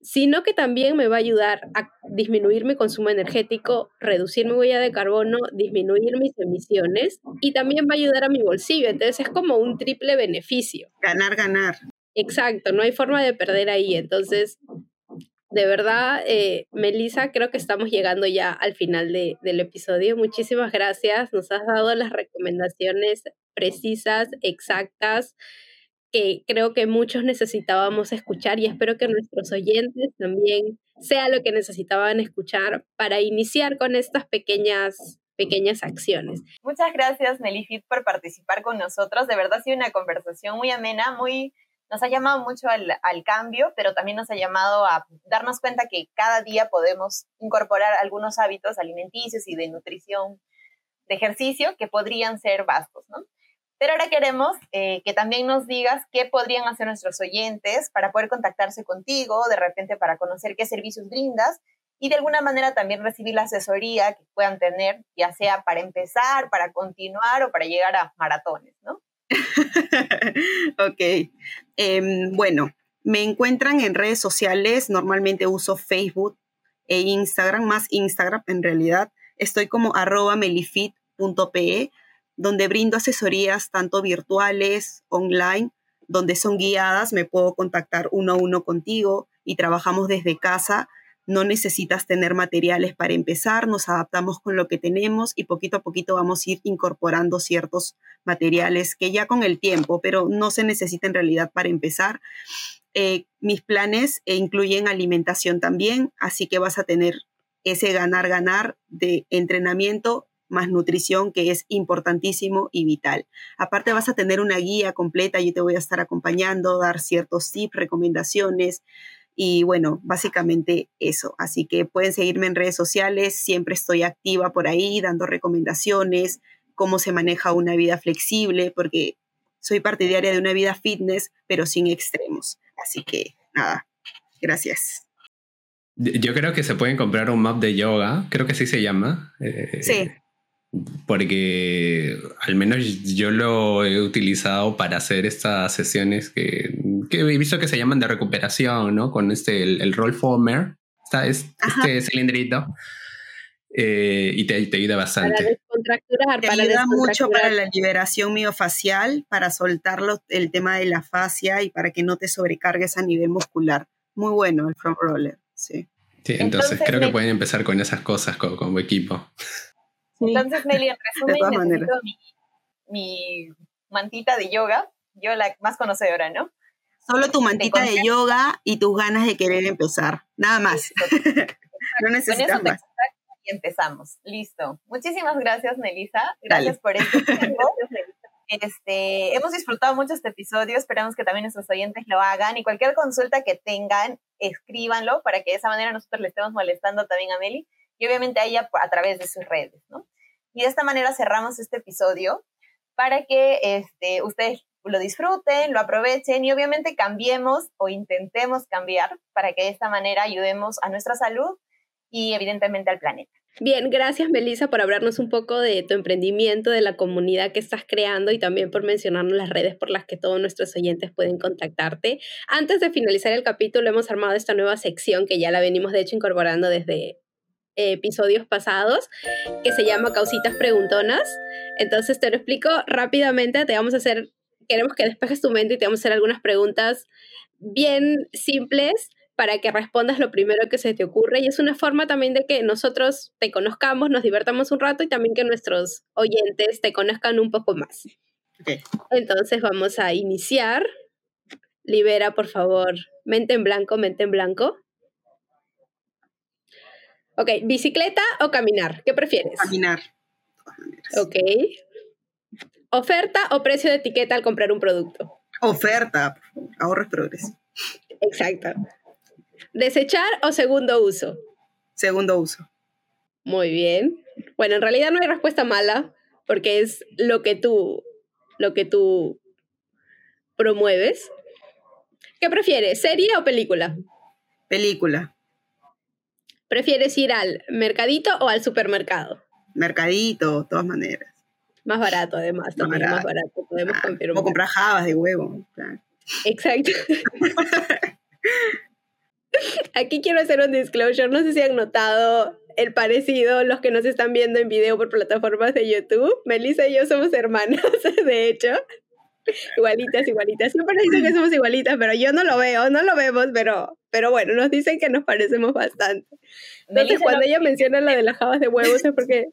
sino que también me va a ayudar a disminuir mi consumo energético, reducir mi huella de carbono, disminuir mis emisiones y también va a ayudar a mi bolsillo. Entonces es como un triple beneficio. Ganar, ganar. Exacto, no hay forma de perder ahí. Entonces, de verdad, eh, Melissa, creo que estamos llegando ya al final del episodio. Muchísimas gracias. Nos has dado las recomendaciones precisas, exactas que creo que muchos necesitábamos escuchar y espero que nuestros oyentes también sea lo que necesitaban escuchar para iniciar con estas pequeñas pequeñas acciones. Muchas gracias, Melifit, por participar con nosotros. De verdad ha sido una conversación muy amena, muy, nos ha llamado mucho al, cambio, pero también nos ha llamado a darnos cuenta que cada día podemos incorporar algunos hábitos alimenticios y de nutrición, de ejercicio, que podrían ser vastos, ¿no? Pero ahora queremos eh, que también nos digas qué podrían hacer nuestros oyentes para poder contactarse contigo, de repente para conocer qué servicios brindas y de alguna manera también recibir la asesoría que puedan tener, ya sea para empezar, para continuar o para llegar a maratones, ¿no? ok. Em, bueno, me encuentran en redes sociales, normalmente uso Facebook e Instagram, más Instagram en realidad. Estoy como arroba melifit.pe donde brindo asesorías tanto virtuales, online, donde son guiadas, me puedo contactar uno a uno contigo y trabajamos desde casa no necesitas tener materiales para empezar, nos adaptamos con lo que tenemos y poquito a poquito vamos a ir incorporando ciertos materiales que ya con el tiempo, pero no se necesita en realidad para empezar. Eh, mis planes incluyen alimentación también, así que vas a tener ese ganar-ganar de entrenamiento más nutrición que es importantísimo y vital. Aparte vas a tener una guía completa, yo te voy a estar acompañando, dar ciertos tips, recomendaciones y bueno, básicamente eso. Así que pueden seguirme en redes sociales, siempre estoy activa por ahí dando recomendaciones, cómo se maneja una vida flexible, porque soy partidaria de una vida fitness, pero sin extremos. Así que nada, gracias. Yo creo que se pueden comprar un map de yoga, creo que así se llama. Eh, sí. Porque al menos yo lo he utilizado para hacer estas sesiones que, que he visto que se llaman de recuperación, ¿no? Con este, el, roll former, está este cilindrito. Eh, y te, te, ayuda bastante. Para descontracturar. Te ayuda mucho para la liberación miofacial, para soltar el tema de la fascia y para que no te sobrecargues a nivel muscular. Muy bueno el front roller, sí. Sí, entonces, creo que pueden empezar con esas cosas como, como equipo. Entonces, Meli, en resumen, necesito mi, mi, mantita de yoga, yo la más conocedora, ¿no? Solo tu mantita de yoga y tus ganas de querer empezar, nada más. no necesitas más. Y empezamos, listo. Muchísimas gracias, Melissa. Gracias por este tiempo. Este, hemos disfrutado mucho este episodio, esperamos que también nuestros oyentes lo hagan y cualquier consulta que tengan, escríbanlo para que de esa manera nosotros le estemos molestando también a Meli y obviamente a ella a través de sus redes, ¿no? Y de esta manera cerramos este episodio para que este, ustedes lo disfruten, lo aprovechen y obviamente cambiemos o intentemos cambiar para que de esta manera ayudemos a nuestra salud y evidentemente al planeta. Bien, gracias Melissa por hablarnos un poco de tu emprendimiento, de la comunidad que estás creando y también por mencionarnos las redes por las que todos nuestros oyentes pueden contactarte. Antes de finalizar el capítulo, hemos armado esta nueva sección que ya la venimos de hecho incorporando desde episodios pasados que se llama Causitas Preguntonas. Entonces te lo explico rápidamente, te vamos a hacer, queremos que despejes tu mente y te vamos a hacer algunas preguntas bien simples para que respondas lo primero que se te ocurre y es una forma también de que nosotros te conozcamos, nos divertamos un rato y también que nuestros oyentes te conozcan un poco más. Entonces vamos a iniciar. Libera, por favor, mente en blanco, mente en blanco. Ok, ¿bicicleta o caminar? ¿Qué prefieres? Caminar. Ok. ¿Oferta o precio de etiqueta al comprar un producto? Oferta, ahorros progreso. Exacto. ¿Desechar o segundo uso? Segundo uso. Muy bien. Bueno, en realidad no hay respuesta mala, porque es lo que tú, lo que tú promueves. ¿Qué prefieres, serie o película? Película. ¿Prefieres ir al mercadito o al supermercado? Mercadito, de todas maneras. Más barato, además, también más barato. Podemos ah, O comprar jabas de huevo. Exacto. Aquí quiero hacer un disclosure. No sé si han notado el parecido, los que nos están viendo en video por plataformas de YouTube. Melissa y yo somos hermanas, de hecho. Igualitas, igualitas. Siempre nos dicen que somos igualitas, pero yo no lo veo, no lo vemos, pero, pero bueno, nos dicen que nos parecemos bastante. Entonces, cuando ella menciona la de las jabas de huevos, es porque,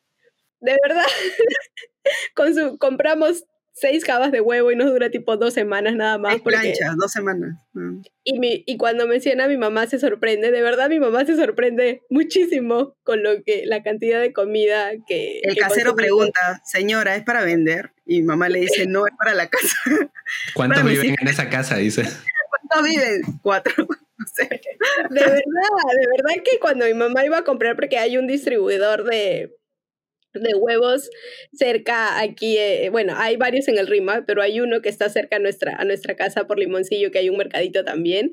de verdad, con su, compramos seis jabas de huevo y nos dura tipo dos semanas nada más. Es plancha, dos semanas. Mm. Y, mi, y cuando menciona a mi mamá se sorprende, de verdad mi mamá se sorprende muchísimo con lo que, la cantidad de comida que... El casero pregunta, señora, ¿es para vender? Y mamá le dice, no, es para la casa. ¿Cuántos viven en esa casa? Dice. ¿Cuántos viven? Cuatro. De verdad, de verdad que cuando mi mamá iba a comprar, porque hay un distribuidor de, de huevos cerca aquí, eh, bueno, hay varios en el Rima, pero hay uno que está cerca a nuestra, a nuestra casa por Limoncillo, que hay un mercadito también.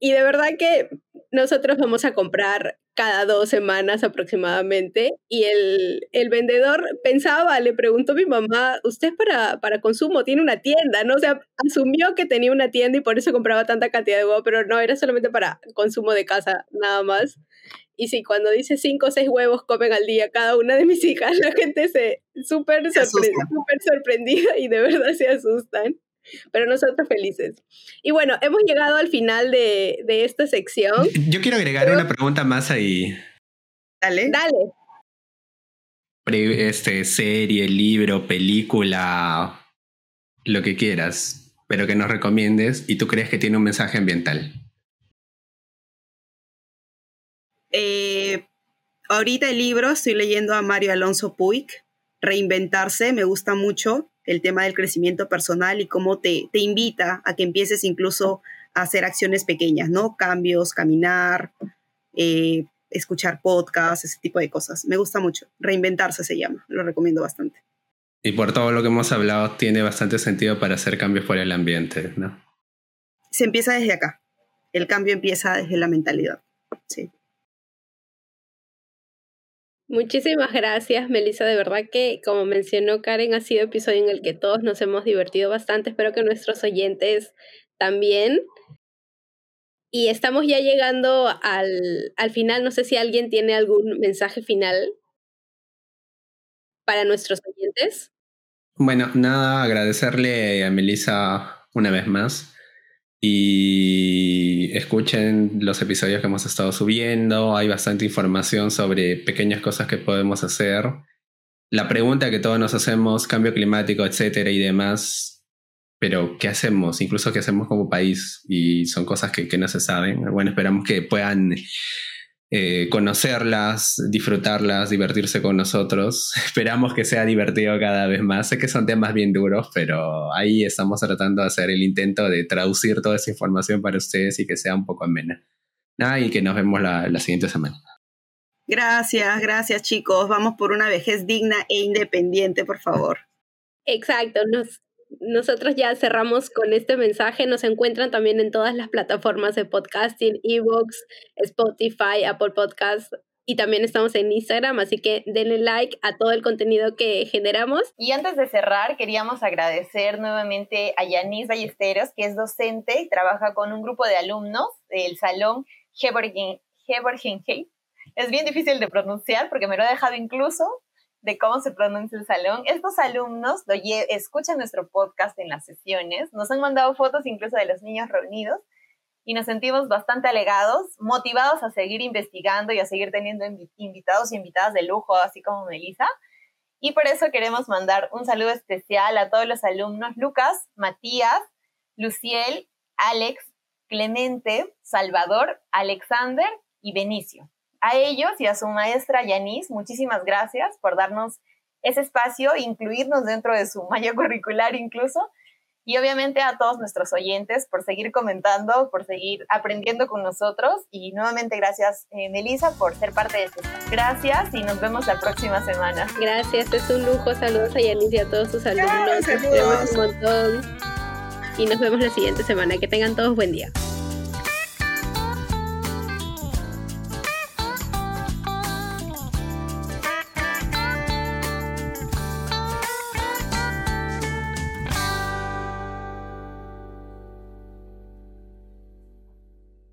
Y de verdad que nosotros vamos a comprar cada dos semanas aproximadamente y el, el vendedor pensaba, le preguntó a mi mamá, ¿usted para, para consumo tiene una tienda? ¿no? O sea, asumió que tenía una tienda y por eso compraba tanta cantidad de huevos, pero no, era solamente para consumo de casa, nada más. Y sí, cuando dice cinco o seis huevos comen al día cada una de mis hijas, la gente se súper sorprendida y de verdad se asustan. pero nosotros felices. Y bueno, hemos llegado al final de, esta sección. Yo quiero agregar una pregunta más ahí. Dale. Dale. Este, serie, libro, película, lo que quieras, pero que nos recomiendes y tú crees que tiene un mensaje ambiental. Ahorita el libro estoy leyendo a Mario Alonso Puig, Reinventarse, me gusta mucho el tema del crecimiento personal y cómo te, te invita a que empieces incluso a hacer acciones pequeñas, ¿no? Cambios, caminar, eh, escuchar podcasts, ese tipo de cosas. Me gusta mucho. Reinventarse se llama, lo recomiendo bastante. Y por todo lo que hemos hablado, tiene bastante sentido para hacer cambios por el ambiente, ¿no? Se empieza desde acá. El cambio empieza desde la mentalidad. Sí. Muchísimas gracias, Melissa. De verdad que, como mencionó Karen, ha sido episodio en el que todos nos hemos divertido bastante. Espero que nuestros oyentes también. Y estamos ya llegando al, al final. No sé si alguien tiene algún mensaje final para nuestros oyentes. Bueno, nada, agradecerle a Melissa una vez más y escuchen los episodios que hemos estado subiendo. Hay bastante información sobre pequeñas cosas que podemos hacer. La pregunta que todos nos hacemos, cambio climático, etcétera y demás, pero ¿qué hacemos? Incluso qué hacemos como país y son cosas que, que no se saben. Bueno, esperamos que puedan eh, conocerlas, disfrutarlas, divertirse con nosotros. Esperamos que sea divertido cada vez más. Sé que son temas bien duros, pero ahí estamos tratando de hacer el intento de traducir toda esa información para ustedes y que sea un poco amena. Ah, y que nos vemos la, la siguiente semana. Gracias, gracias chicos. Vamos por una vejez digna e independiente, por favor. Exacto, nos, nosotros ya cerramos con este mensaje. Nos encuentran también en todas las plataformas de podcasting, Evox, Spotify, Apple Podcasts. Y también estamos en Instagram, así que denle like a todo el contenido que generamos. Y antes de cerrar, queríamos agradecer nuevamente a Yanis Ballesteros, que es docente y trabaja con un grupo de alumnos del Salón Heborgenheim. Es bien difícil de pronunciar porque me lo ha dejado incluso, de cómo se pronuncia el salón. Estos alumnos escuchan nuestro podcast en las sesiones, nos han mandado fotos incluso de los niños reunidos y nos sentimos bastante alegados, motivados a seguir investigando y a seguir teniendo invitados y invitadas de lujo, así como Melissa. Y por eso queremos mandar un saludo especial a todos los alumnos Lucas, Matías, Luciel, Alex, Clemente, Salvador, Alexander y Benicio a ellos y a su maestra Yanis, muchísimas gracias por darnos ese espacio, incluirnos dentro de su malla curricular incluso. Y obviamente a todos nuestros oyentes por seguir comentando, por seguir aprendiendo con nosotros. Y nuevamente gracias, eh, Melissa, por ser parte de este Gracias y nos vemos la próxima semana. Gracias, es un lujo. Saludos a Yanis y a todos sus alumnos. Nos vemos un montón. Y nos vemos la siguiente semana. Que tengan todos buen día.